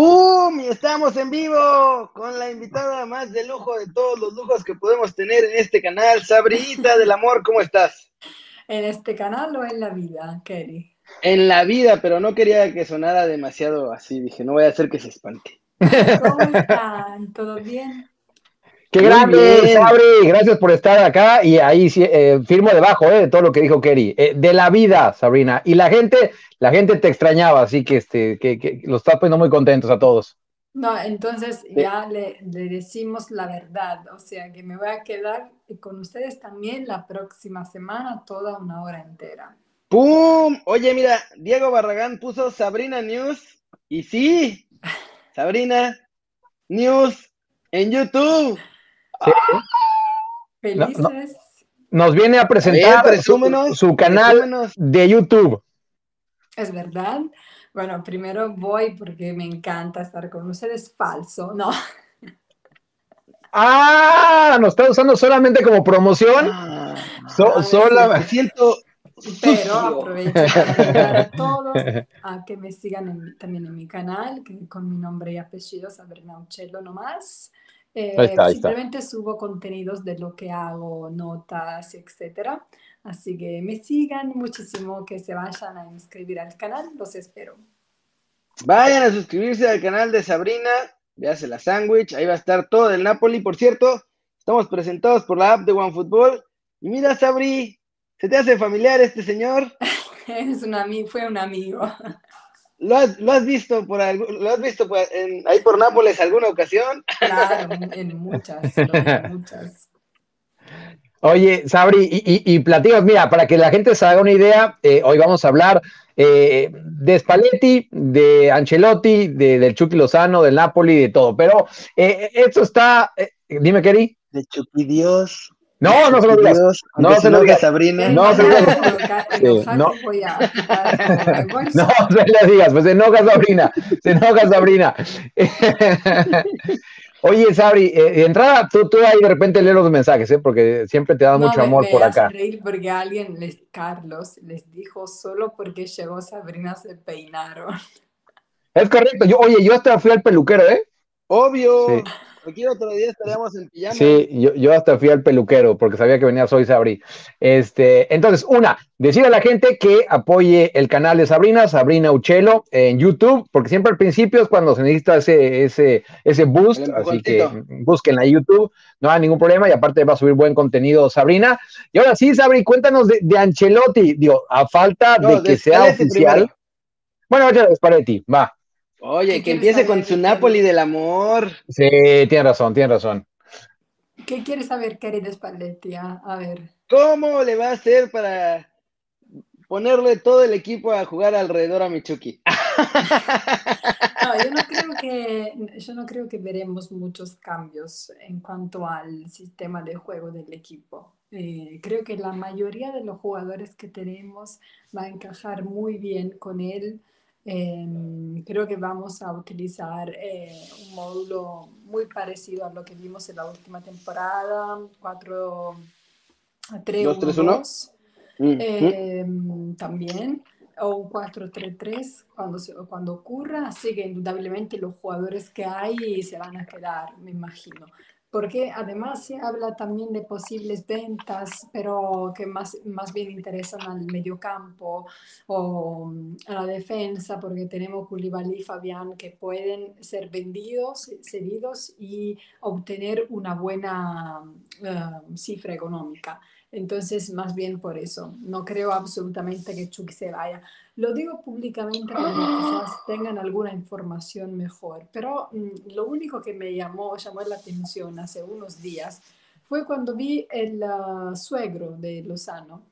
¡Boom! Y estamos en vivo con la invitada más de lujo de todos los lujos que podemos tener en este canal. Sabrita del Amor, ¿cómo estás? ¿En este canal o en la vida, Kelly? En la vida, pero no quería que sonara demasiado así. Dije, no voy a hacer que se espante. ¿Cómo están? ¿Todo bien? Qué grande, Sabri. Gracias por estar acá. Y ahí eh, firmo debajo eh, de todo lo que dijo Kerry. Eh, de la vida, Sabrina. Y la gente, la gente te extrañaba, así que, este, que, que los está poniendo muy contentos a todos. No, entonces ya le, le, decimos la verdad. O sea que me voy a quedar con ustedes también la próxima semana, toda una hora entera. ¡Pum! Oye, mira, Diego Barragán puso Sabrina News. Y sí, Sabrina News en YouTube. Felices. nos viene a presentar su, canal de YouTube. Es verdad. Bueno, primero voy porque me encanta estar con ustedes. Falso, ¿no? Ah, nos está usando solamente como promoción. Ah, me siento. Pero aprovecho para invitar a todos a que me sigan también en mi canal, que con mi nombre y apellido, Sabrina Uccello nomás. Eh, simplemente subo contenidos de lo que hago, notas, etcétera. Así que me sigan muchísimo, que se vayan a inscribir al canal, los espero. Vayan a suscribirse al canal de Sabrina, hace la sándwich, ahí va a estar todo del Napoli. Por cierto, estamos presentados por la app de OneFootball. Y mira, Sabri, ¿se te hace familiar este señor? es un amigo, fue un amigo. ¿Lo has, visto por lo has visto ahí por Nápoles alguna ocasión? Claro, en muchas, muchas. Oye, Sabri, y, y, mira, para que la gente se haga una idea, eh, hoy vamos a hablar eh, de Spalletti, de Ancelotti, de, del Chucky Lozano, del Napoli, de todo. Pero eh, esto está, dime, Kerry. De Chucky Dios. No, no se lo digas. No se lo digas, Sabrina. No se lo digas. No se lo digas, pues se enoja Sabrina. Se enoja Sabrina. Oye, Sabri, eh, de entrada, tú, tú ahí de repente lees los mensajes, ¿eh? porque siempre te da mucho amor por acá. reír porque alguien, les, Carlos, les dijo solo porque llegó Sabrina se peinaron. Es correcto. Yo, oye, yo hasta fui al peluquero, ¿eh? Obvio. Sí. Aquí otro día estaríamos en pijama. Sí, yo, yo, hasta fui al peluquero porque sabía que venía hoy Sabri. Este, entonces, una, decir a la gente que apoye el canal de Sabrina, Sabrina Uchelo, en YouTube, porque siempre al principio es cuando se necesita ese, ese, ese boost, así que búsquenla en YouTube, no hay ningún problema y aparte va a subir buen contenido Sabrina. Y ahora sí, Sabri, cuéntanos de, de Ancelotti, digo, a falta de que sea oficial. Bueno, ya Sparetti, va. Oye, que empiece con su Napoli del amor. Sí, tiene razón, tiene razón. ¿Qué quieres saber, querida Spalletti? Ah, a ver. ¿Cómo le va a hacer para ponerle todo el equipo a jugar alrededor a Michuki? No, yo no creo que, yo no creo que veremos muchos cambios en cuanto al sistema de juego del equipo. Eh, creo que la mayoría de los jugadores que tenemos va a encajar muy bien con él. Em, creo que vamos a utilizar eh, un módulo muy parecido a lo que vimos en la última temporada, 4 3 1 2 también o un 4-3-3 cuando, cuando ocurra, así que indudablemente los jugadores que hay se van a quedar, me imagino porque además se habla también de posibles ventas, pero que más, más bien interesan al mediocampo o mm, a la defensa, porque tenemos Koulibaly y Fabián que pueden ser vendidos, cedidos y obtener una buena uh, cifra económica. Entonces, más bien por eso, no creo absolutamente que Chuck se vaya. Lo digo públicamente para que quizás tengan alguna información mejor, pero mm, lo único que me llamó, llamó la atención hace unos días fue cuando vi el uh, suegro de Lozano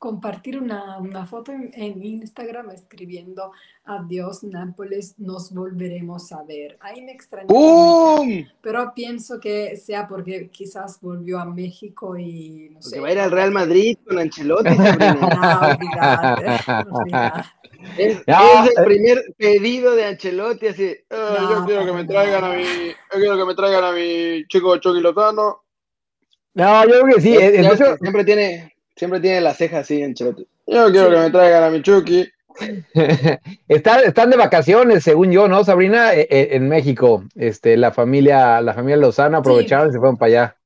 compartir una, una foto en, Instagram escribiendo adiós Nápoles, nos volveremos a ver. Ahí me extrañó. Pero pienso que sea porque quizás volvió a México y no sé. va a ir al Real Madrid con Ancelotti. no, Es, el primer pedido de Ancelotti, así, ah, yo quiero que me traigan a mi, yo quiero que me traigan a mi chico Chucky Lozano. No, yo creo que sí. siempre tiene, Siempre tiene la ceja así en Yo quiero que me traigan a mi Chucky. están de vacaciones, según yo, ¿no, Sabrina? E, e, en México, este, la familia, la familia Lozano aprovecharon y se fueron para allá.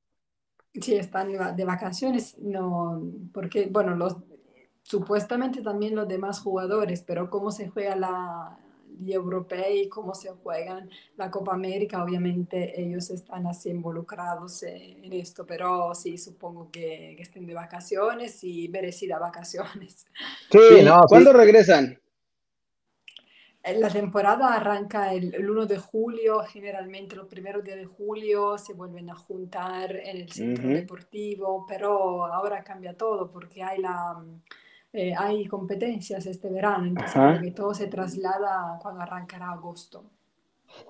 Sí, están de vacaciones, no, porque, bueno, los, supuestamente también los demás jugadores, pero cómo se juega la, Europea y cómo se juegan la Copa América, obviamente ellos están así involucrados en esto, pero sí, supongo que, estén de vacaciones y merecidas vacaciones. Sí, no, ¿cuándo regresan? Eh, la temporada arranca el, 1 de julio, generalmente los primeros días de julio se vuelven a juntar en el centro deportivo, pero ahora cambia todo porque hay la eh, hay competencias este verano, entonces que todo se traslada cuando arrancará agosto.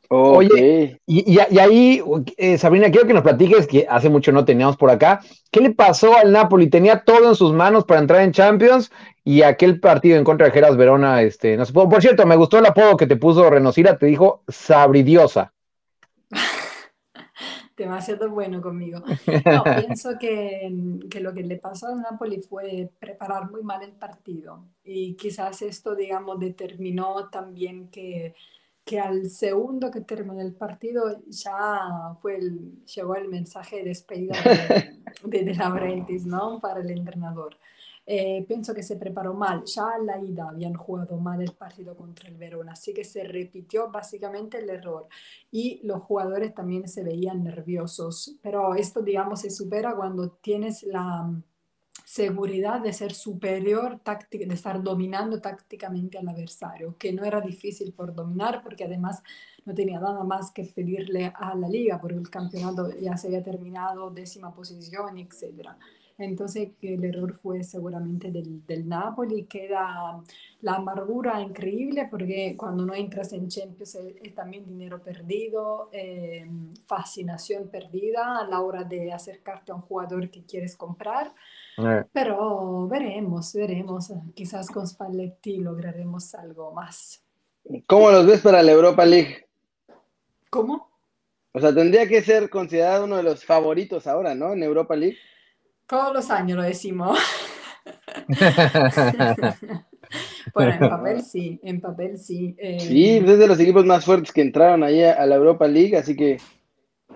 Oye, y, ahí, eh, Sabrina, quiero que nos platiques, que hace mucho no teníamos por acá, ¿qué le pasó al Napoli? Tenía todo en sus manos para entrar en Champions y aquel partido en contra de Geras Verona, este, no se pudo. Por cierto, me gustó el apodo que te puso Renosira, te dijo Sabridiosa. demasiado bueno conmigo. No, pienso que, que, lo que le pasó al Napoli fue preparar muy mal el partido y quizás esto, digamos, determinó también que, que al segundo que terminó el partido ya fue el, llegó el mensaje de despedida de, de, de ¿no? Para el entrenador. Eh, pienso que se preparó mal. Ya la ida habían jugado mal el partido contra el Verona, así que se repitió básicamente el error. Y los jugadores también se veían nerviosos. Pero esto, digamos, se supera cuando tienes la mm, seguridad de ser superior, de estar dominando tácticamente al adversario, que no era difícil por dominar porque además no tenía nada más que pedirle a la liga porque el campeonato ya se había terminado, décima posición, etcétera. Entonces el error fue seguramente del, del, Napoli. Queda la amargura increíble porque cuando no entras en Champions es, también dinero perdido, eh, fascinación perdida a la hora de acercarte a un jugador que quieres comprar. Eh. Pero veremos, veremos. Quizás con Spalletti lograremos algo más. ¿Cómo los ves para la Europa League? ¿Cómo? O sea, tendría que ser considerado uno de los favoritos ahora, ¿no? En Europa League. Todos los años lo decimos. bueno, en papel sí, en papel sí. Eh, sí, es de los equipos más fuertes que entraron ahí a la Europa League, así que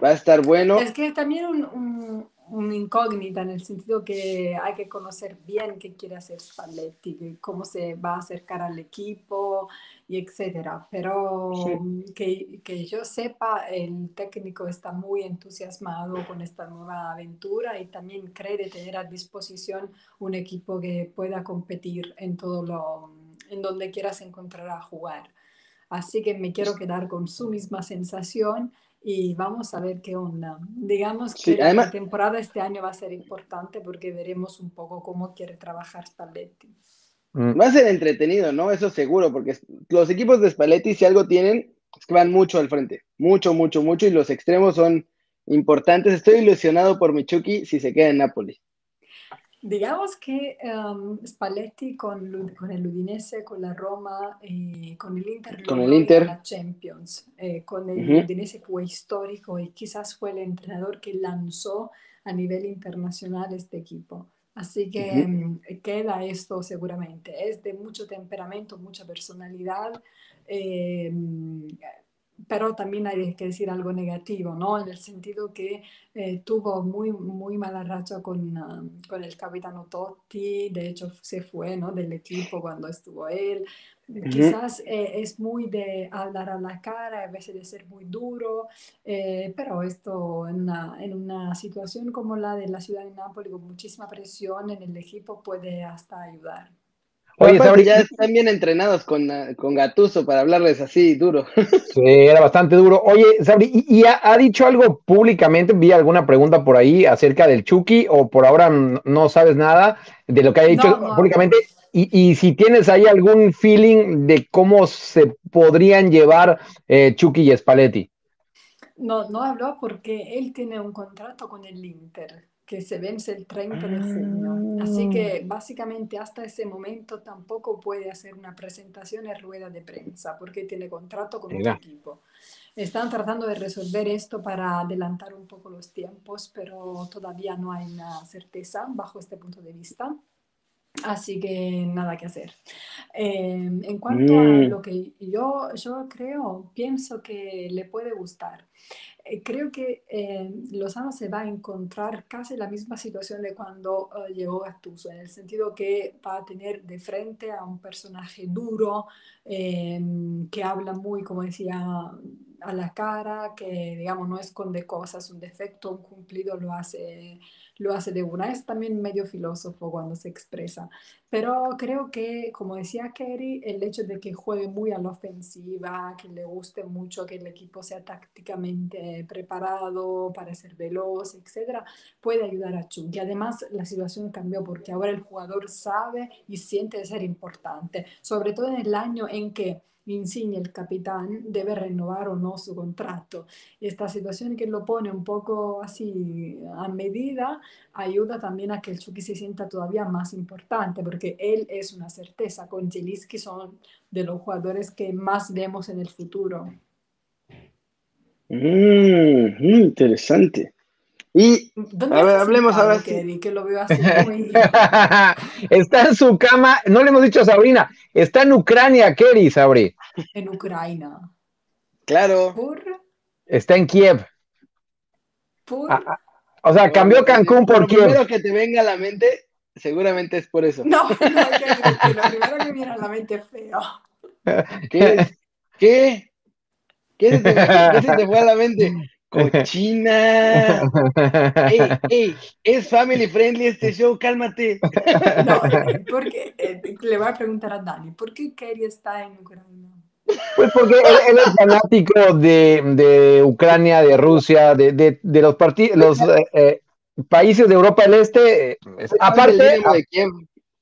va a estar bueno. Es que también un, un incógnita en el sentido que hay que conocer bien qué quiere hacer Spalletti, cómo se va a acercar al equipo y etcétera. Pero que, que, yo sepa, el técnico está muy entusiasmado con esta nueva aventura y también cree tener a disposición un equipo que pueda competir en todo lo, en donde quieras encontrar a jugar. Así que me quiero quedar con su misma sensación y vamos a ver qué onda. Digamos que la temporada este año va a ser importante porque veremos un poco cómo quiere trabajar Spalletti. Mm. Va a ser entretenido, ¿no? Eso seguro, porque los equipos de Spalletti, si algo tienen, es que van mucho al frente. Mucho, mucho, mucho. Y los extremos son importantes. Estoy ilusionado por Michuki si se queda en Nápoles. Digamos que um, Spalletti con, con, el Udinese, con la Roma, eh, con el Inter, con el Inter. la Champions, eh, con el Udinese fue histórico y quizás fue el entrenador que lanzó a nivel internacional este equipo. Así que mm, queda esto seguramente. Es de mucho temperamento, mucha personalidad. Eh, pero también hay que decir algo negativo, ¿no? En el sentido que eh, tuvo muy, muy mala racha con, ah, con el capitano Totti, de hecho se fue, ¿no? Del equipo cuando estuvo él. Quizás eh, es muy de hablar a la cara, a veces de ser muy duro, eh, pero esto en una, en una situación como la de la ciudad de Nápoles, con muchísima presión en el equipo, puede hasta ayudar. Oye, ya están bien entrenados con, con Gatuso para hablarles así duro. Sí, era bastante duro. Oye, Sabri, ¿y, ha, dicho algo públicamente? ¿Vi alguna pregunta por ahí acerca del Chucky o por ahora no sabes nada de lo que haya dicho públicamente? Y, si tienes ahí algún feeling de cómo se podrían llevar eh, Chucky y Spalletti. No, no habló porque él tiene un contrato con el Inter que se vence el 30 de junio. Así que ah. básicamente hasta ese momento tampoco puede hacer una presentación en rueda de prensa porque tiene contrato con otro equipo. Están tratando de resolver esto para adelantar un poco los tiempos, pero todavía no hay una certeza bajo este punto de vista. Así que nada que hacer. Em, en cuanto a lo que yo, yo creo, pienso que le puede gustar. Eh, creo que eh, Lozano se va a encontrar casi la misma situación de cuando eh, llegó Gattuso, en el sentido que va a tener de frente a un personaje duro, em, que habla muy, como decía, a la cara, que digamos no esconde cosas, un defecto, un cumplido lo hace, lo hace de una. Es también medio filósofo cuando se expresa. Pero creo que, como decía Kerry, el hecho de que juegue muy a la ofensiva, que le guste mucho que el equipo sea tácticamente preparado para ser veloz, etcétera, puede ayudar a Chucky. Además, la situación cambió porque ahora el jugador sabe y siente ser importante, sobre todo en el año en que Insigne, el capitán, debe renovar o no su contrato. Esta situación que lo pone un poco así a medida ayuda también a que el Chucky se sienta todavía más importante, porque él es una certeza. Con Zielinski son de los jugadores que más vemos en el futuro. mm, mm, interesante. Y ¿Dónde A ver, hablemos ahora sí. Kerry? Que lo veo así muy... está en su cama, no le hemos dicho a Sabrina, está en Ucrania, Kerry, Sabri. en Ucrania. claro, ¿Por? Está en Kiev. ¿Por? Ah, ah, O sea, cambió Cancún por lo Kiev. primero que te venga a la mente, seguramente es por eso. No, no, lo primero que viene a la mente es feo. ¿Qué? es? ¿Qué? ¿Qué se te, qué se te fue a la mente? Cochina. Ey, ey, es family friendly este show, cálmate. No, porque eh, le voy a preguntar a Dani, ¿por qué Kerry está en Ucrania? Pues porque él, él es fanático de, de Ucrania, de Rusia, de, de, de los, los eh, eh, países de Europa del Este. eh, aparte,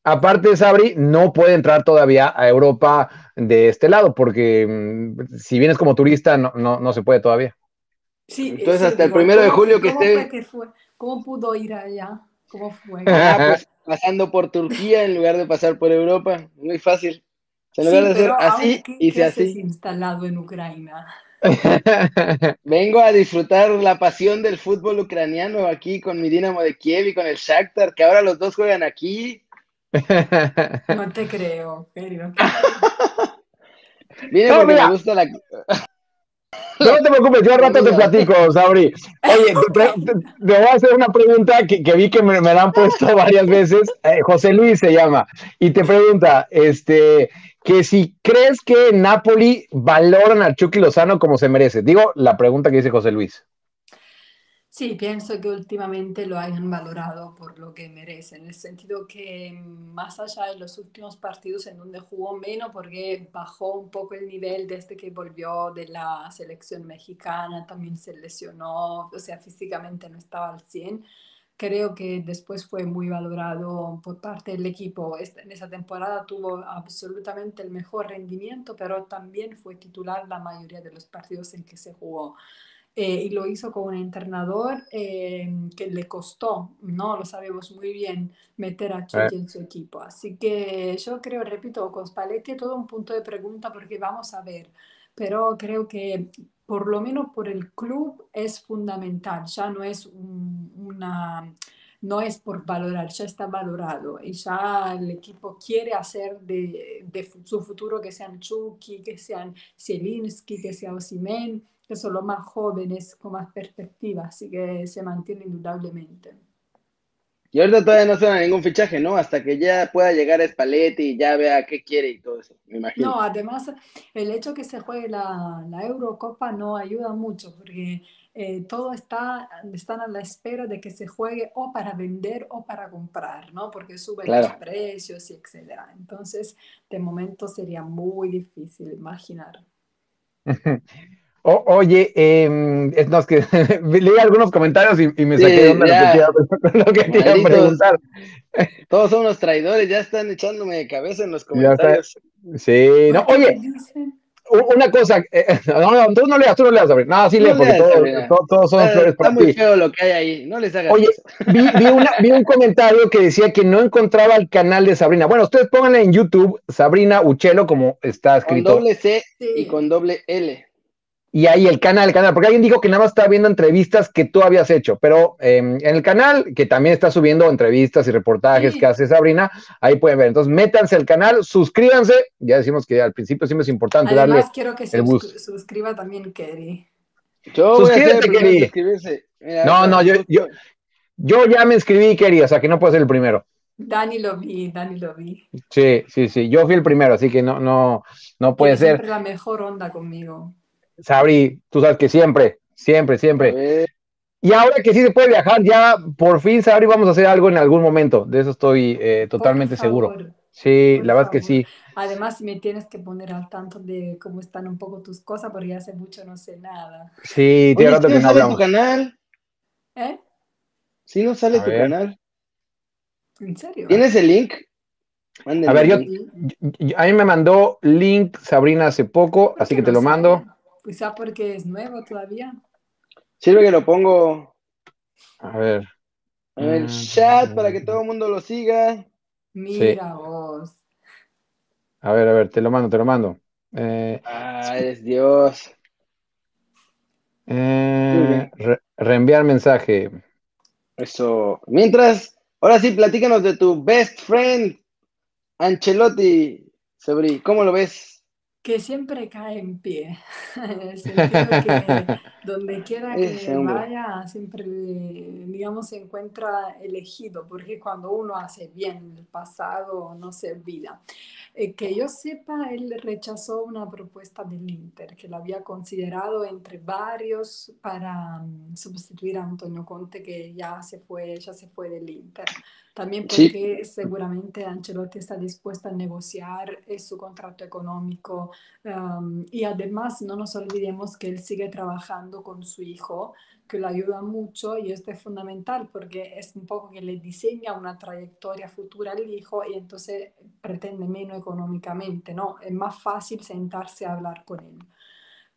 aparte, Sabri, no puede entrar todavía a Europa de este lado, porque mm, si vienes como turista, no, no, no se puede todavía. Sí, Entonces, sí, hasta el primero de ¿cómo- julio que cómo esté- fue que fue? ¿Cómo pudo ir allá? ¿Cómo fue? Ah, pues pasando por Turquía en lugar de pasar por Europa. Muy fácil. En Sí, lugar de hacer así, ¿qué, hice qué haces así. instalado en Ucrania? Vengo a disfrutar la pasión del fútbol ucraniano aquí con mi Dinamo de Kiev y con el Shakhtar, que ahora los dos juegan aquí. No te creo, creo. Viene No, porque mira. me gusta la... No te preocupes, yo al rato te platico, Sabri. Oye, te, pre- te- te voy a hacer una pregunta que, que vi que me, me la han puesto varias veces. Eh, José Luis se llama. Y te pregunta, este, que si crees que en Napoli valoran al Chucky Lozano como se merece. Digo, la pregunta que dice José Luis. Sí, pienso que últimamente lo hayan valorado por lo que merece, en el sentido que mm, más allá de los últimos partidos en donde jugó menos porque bajó un poco el nivel desde que volvió de la selección mexicana, también se lesionó, o sea, físicamente no estaba al 100. Creo que después fue muy valorado por parte del equipo. Esta- En esa temporada tuvo absolutamente el mejor rendimiento, pero también fue titular la mayoría de los partidos en que se jugó. Eh, y lo hizo con un entrenador eh, que le costó, ¿no? Lo sabemos muy bien, meter a Chucky en su equipo. Así que yo creo, repito, con Spalletti todo un punto de pregunta porque vamos a ver, pero creo que por lo menos por el club es fundamental, ya no es un- una... No es por valorar, ya está valorado y ya el equipo quiere hacer de, de su futuro que sean Chucky, que sean Zielinski, que sea Osimhen, que son los más jóvenes con más perspectiva, así que se mantiene indudablemente. Y ahorita todavía no suena ningún fichaje, ¿no? Hasta que ya pueda llegar a Spalletti y ya vea qué quiere y todo eso, me imagino. No, además el hecho que se juegue la, la Eurocopa no ayuda mucho porque eh, todo está, están a la espera de que se juegue o para vender o para comprar, ¿no? Porque suben Claro. los precios y etcétera. Entonces, de momento sería muy difícil imaginar. O- oye, eh, es, no, es que leí algunos comentarios y, y me Sí, saqué de onda lo que te iba- a preguntar. Todos son unos traidores, ya están echándome de cabeza en los comentarios. Sí, no, ¿Qué oye, dicen? Una cosa, eh, no, no, tú no leas, tú no leas, Sabrina. No, sí No porque leas, todos, son Está, flores está para muy ti. feo lo que hay ahí, no les hagas Oye, vi, vi una- vi un comentario que decía que no encontraba el canal de Sabrina. Bueno, ustedes pónganle en YouTube Sabrina Uchelo como está Con escrito. doble C Sí. y con doble L. y ahí el canal, el canal, porque alguien dijo que nada más estaba viendo entrevistas que tú habías hecho, pero em, en el canal, que también está subiendo entrevistas y reportajes que hace Sabrina, ahí pueden ver. Entonces, métanse al canal, suscríbanse, ya decimos que al principio siempre es importante Además, darle quiero que el se bus. suscriba también Kerry. Suscríbete. Mira, No, no, yo, yo, yo ya me inscribí, quería, o sea que no puedo ser el primero. Dani lo vi, Dani lo vi. Sí, sí, sí, yo fui el primero, así que no, no, no puede Tiene ser. siempre la mejor onda conmigo. Sabri, tú sabes que siempre, siempre, siempre. Y ahora que sí se puede viajar, ya por fin, Sabri, vamos a hacer algo en algún momento. De eso estoy eh, totalmente seguro. Sí, por la verdad que sí. Además, me tienes que poner al tanto de cómo están un poco tus cosas, porque hace mucho no sé nada. Sí, tiene rato ¿sí que no sale tu hablamos. canal? ¿Eh? ¿Sí no sale A tu ver. canal? ¿En serio? ¿Tienes el link? A ver, yo- A mí me mandó link Sabrina hace poco, ¿Por así que te no lo mando. Quizá porque es nuevo todavía. Sirve que lo pongo A ver. en el Mm. chat para que todo el mundo lo siga. Mira vos. A ver, a ver, te lo mando, te lo mando. Eh, Ah, eres Dios. eh, re- reenviar mensaje. Eso. Mientras, ahora sí, platícanos de tu best friend, Ancelotti, Sabri. ¿Cómo lo ves? Que siempre cae en pie. En el sentido que donde quiera que vaya, siempre, digamos, se encuentra elegido, porque cuando uno hace bien el pasado, no se olvida. Eh, que yo sepa, él rechazó una propuesta del Inter, que lo había considerado entre varios para mm, sustituir a Antonio Conte, que ya se fue, ya se fue del Inter. También Sí. porque seguramente Ancelotti está dispuesto a negociar eh, su contrato económico um, y además no nos olvidemos que él sigue trabajando con su hijo, que lo ayuda mucho y esto es fundamental porque es un poco que le diseña una trayectoria futura al hijo y entonces pretende menos económicamente, ¿no? Es más fácil sentarse a hablar con él.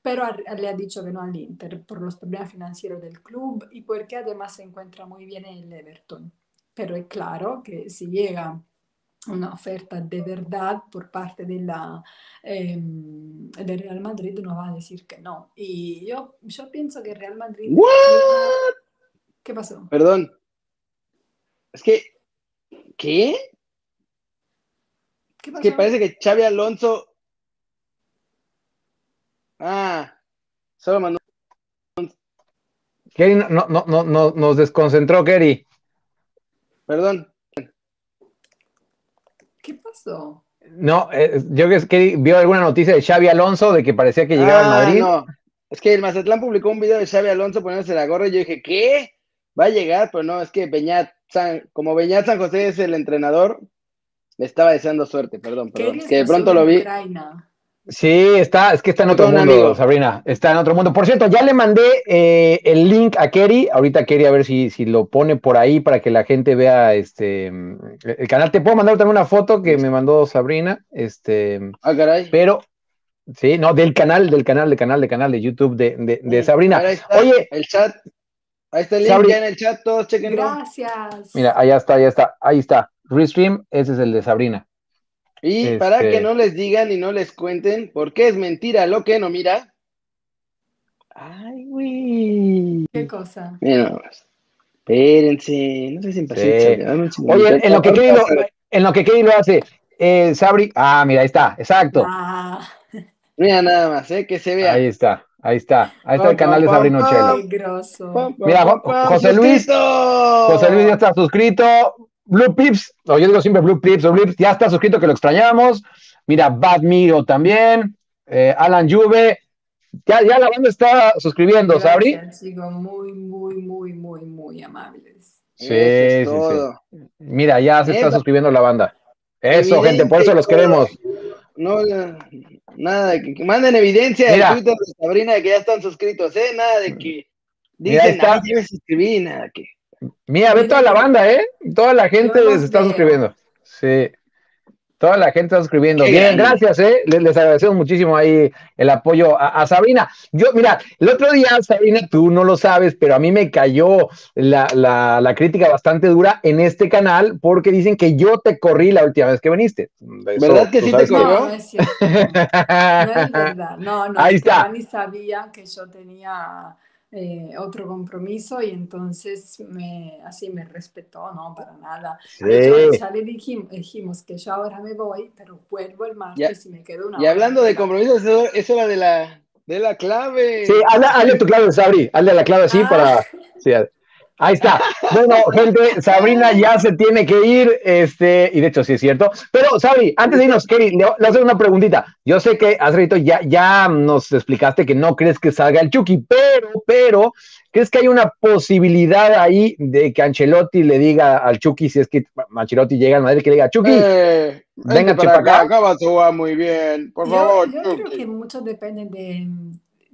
Pero le ha dicho que no al Inter por los problemas financieros del club y porque además se encuentra muy bien en el Everton. Pero es claro que si llega una oferta de verdad por parte de la, ehm, del Real Madrid, no va a decir que no. Y yo, yo pienso que Real Madrid... ¿What? ¿Qué pasó? Perdón. Es que, ¿qué? ¿Qué Es que pasó? parece que Xavi Alonso. Ah, solo mandó. Kerry no, no, no, no, no- nos desconcentró, Kerry. Perdón. ¿Qué pasó? No, eh, yo creo que vio alguna noticia de Xavi Alonso de que parecía que llegaba Ah, al Madrid. no. Es que el Mazatlán publicó un video de Xavi Alonso poniéndose la gorra y yo dije, ¿qué? Va a llegar, pero no, es que Beñat San, como Beñat San José es el entrenador, le estaba deseando suerte, perdón, perdón. Que de pronto lo vi. Ucrania. Sí, está, es que está en otro Perdón, mundo, amigo. Sabrina. Está en otro mundo. Por cierto, ya le mandé eh, el link a Kerry. Ahorita Kerry a ver si, si lo pone por ahí para que la gente vea este el canal. Te puedo mandar también una foto que me mandó Sabrina. Este, Ah, caray. pero sí, no, del canal, del canal, del canal, del canal de YouTube de, de, de Sabrina. ahí está, Oye, el chat. Ahí está el link Sabri- ya en el chat, todos chequenlo. Gracias. mira, allá está, allá está, ahí está. Restream, ese es el de Sabrina. Y Este- para que no les digan y no les cuenten por qué es mentira lo que no mira. Ay, güey. ¿Qué cosa? Mira nomás. Espérense, no sé si impacientes. Sí. Oye, en lo que Kerry lo, en lo, que Kerry lo hace, eh, Sabri, ah, mira, ahí está, exacto. Ah, Mira nada más, ¿eh? que se vea. Ahí está, ahí está, ahí está el canal de Pam, Sabrina pam, Ochelo. pam. qué grosso. Pam, pam, Mira, José Luis, suscrito. José Luis ya está suscrito. Blue Pips, o yo digo siempre Blue Pips o Blue Pips, ya está suscrito que lo extrañamos. Mira, Bad Miro también. eh, Alan Juve. Ya, ya la banda está suscribiendo, Sabri. Gracias, chicos, muy, muy, muy, muy, muy amables. Sí, Eso es sí, sí. todo. Mira, ya se está Neta. suscribiendo la banda. Eso, Evidente gente, por eso los queremos. No, nada de que, que manden evidencia Mira. en Twitter de Sabrina de que ya están suscritos, ¿eh? Nada de que Mira, ahí dicen, está. me suscribí, nada que. Mira, ve toda la banda, ¿eh? Toda la gente se está veo. suscribiendo. Sí. Toda la gente está escribiendo. Bien, gracias, ¿eh? Les, agradecemos muchísimo ahí el apoyo a, Sabrina. Yo, mira, el otro día, Sabrina, tú no lo sabes, pero a mí me cayó la, la, crítica bastante dura en este canal porque dicen que yo te corrí la última vez que viniste. ¿Verdad que sí te corrió? No, no es cierto. No es verdad. No, no. Ahí está. Ni sabía que yo tenía eh, otro compromiso y entonces me, así me respetó, no, para nada. ya le dijimos, que yo ahora me voy, pero vuelvo el martes y me quedo una Y hablando de compromisos, eso, era de la, de la clave. Sí, hazle, tu clave, Sabri, hazle la clave así para... Ah. Sí, Ahí está. Bueno, gente, Sabrina ya se tiene que ir, este, y de hecho sí es cierto. Pero, Sabri, antes de irnos, Kerry, le, le hacer una preguntita. Yo sé que hace rato ya, ya nos explicaste que no crees que salga el Chucky, pero, pero, ¿crees que hay una posibilidad ahí de que Ancelotti le diga al Chucky, si es que Ancelotti llega a Madrid, que le diga, Chucky, eh, venga para acá, acá a jugar muy bien, por favor. Yo creo que mucho depende de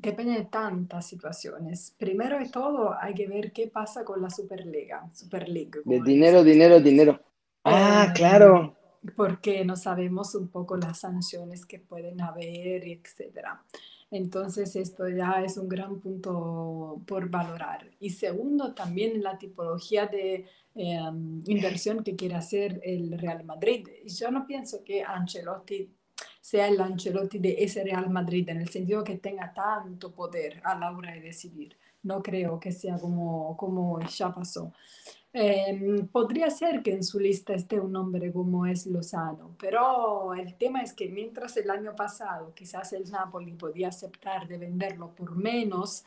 Depende de tantas situaciones. Primero de todo, hay que ver qué pasa con la Superliga. Superliga de dinero, dinero, dinero. Ah, claro. Porque no sabemos un poco las sanciones que pueden haber, etcétera. Entonces, esto ya es un gran punto por valorar. Y segundo, también la tipología de em, inversión que quiere hacer el Real Madrid. Yo no pienso que Ancelotti sea el Ancelotti de ese Real Madrid, en el sentido que tenga tanto poder a la hora de decidir. No creo que sea como, como ya pasó. Em, podría ser que en su lista esté un nombre como es Lozano, pero el tema es que mientras el año pasado quizás el Napoli podía aceptar de venderlo por menos,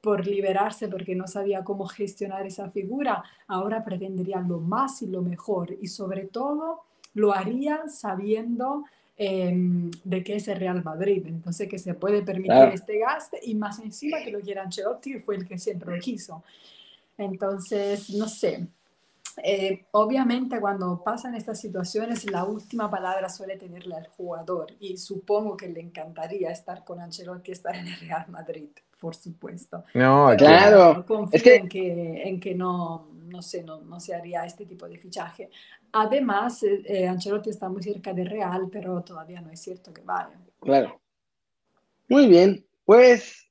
por liberarse porque no sabía cómo gestionar esa figura, ahora pretendería lo más y lo mejor y sobre todo lo haría sabiendo Em, de que es el Real Madrid, entonces que se puede permitir este gasto y más encima que lo quiera Ancelotti fue el que siempre lo quiso. Entonces, no sé. Eh, obviamente cuando pasan estas situaciones la última palabra suele tenerle al jugador y supongo que le encantaría estar con Ancelotti, estar en el Real Madrid, por supuesto. No, claro. es que... En, que, en que no, no sé, no, no, se haría este tipo de fichaje. Además, eh, eh, Ancelotti está muy cerca de Real, pero todavía no es cierto que vaya. Claro. Muy bien, pues.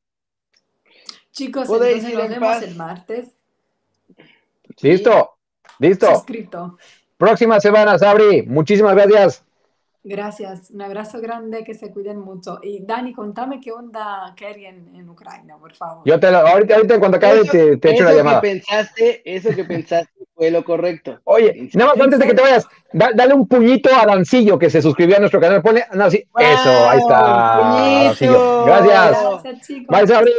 Chicos, entonces nos vemos el martes. Listo, listo. Suscrito. Próxima semana, Sabri. Muchísimas gracias. Gracias, un abrazo grande, que se cuiden mucho. Y Dani, contame qué onda Kerry en, en Ucrania, por favor. Yo te lo, ahorita, ahorita cuando acabe te, te echo una llamada. Que pensaste, eso que pensaste fue lo correcto. Oye, nada más antes de que te vayas, dale un puñito a Dancillo que se suscribió a nuestro canal. Pone, no, sí, eso, ahí está. Gracias. Gracias chicos. Bye, Sabri.